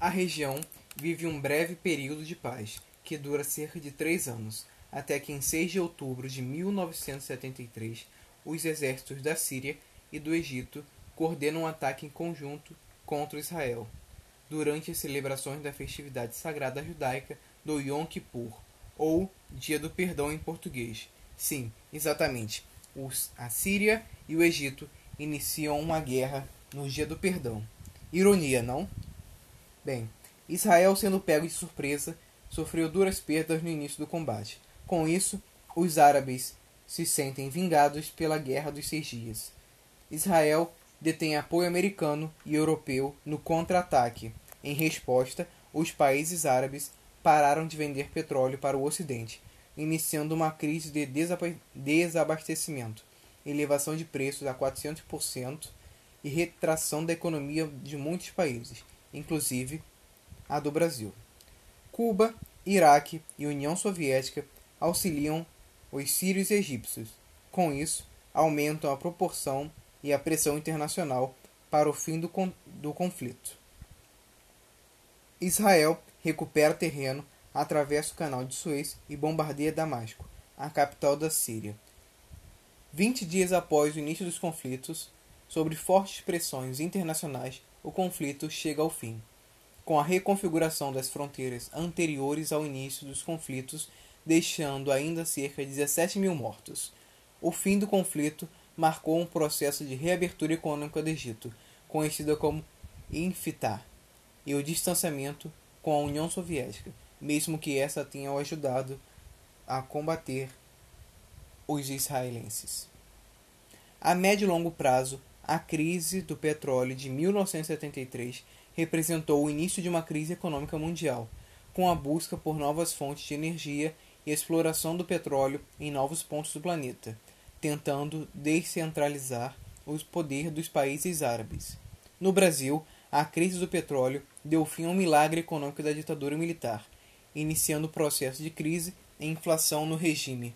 A região vive um breve período de paz, que dura cerca de três anos, até que em 6 de outubro de 1973, os exércitos da Síria e do Egito coordenam um ataque em conjunto contra Israel, durante as celebrações da festividade sagrada judaica do Yom Kippur, ou Dia do Perdão em português. Sim, exatamente. Os, a Síria e o Egito iniciam uma guerra no Dia do Perdão. Ironia, não? Bem, Israel, sendo pego de surpresa, sofreu duras perdas no início do combate. Com isso, os árabes se sentem vingados pela Guerra dos Seis Dias. Israel detém apoio americano e europeu no contra-ataque. Em resposta, os países árabes pararam de vender petróleo para o Ocidente, iniciando uma crise de desabastecimento, elevação de preços a 400% e retração da economia de muitos países, inclusive a do Brasil. Cuba, Iraque e União Soviética auxiliam os sírios e egípcios. Com isso, aumentam a proporção e a pressão internacional para o fim do, con do conflito. Israel recupera terreno, atravessa o canal de Suez e bombardeia Damasco, a capital da Síria. Vinte dias após o início dos conflitos, sob fortes pressões internacionais, o conflito chega ao fim com a reconfiguração das fronteiras anteriores ao início dos conflitos, deixando ainda cerca de 17 mil mortos. O fim do conflito marcou um processo de reabertura econômica do Egito, conhecida como Infitar, e o distanciamento com a União Soviética, mesmo que essa tenha ajudado a combater os israelenses. A médio e longo prazo, a crise do petróleo de 1973 representou o início de uma crise econômica mundial, com a busca por novas fontes de energia e exploração do petróleo em novos pontos do planeta, tentando descentralizar o poder dos países árabes. No Brasil, a crise do petróleo deu fim a um milagre econômico da ditadura militar, iniciando o processo de crise e inflação no regime.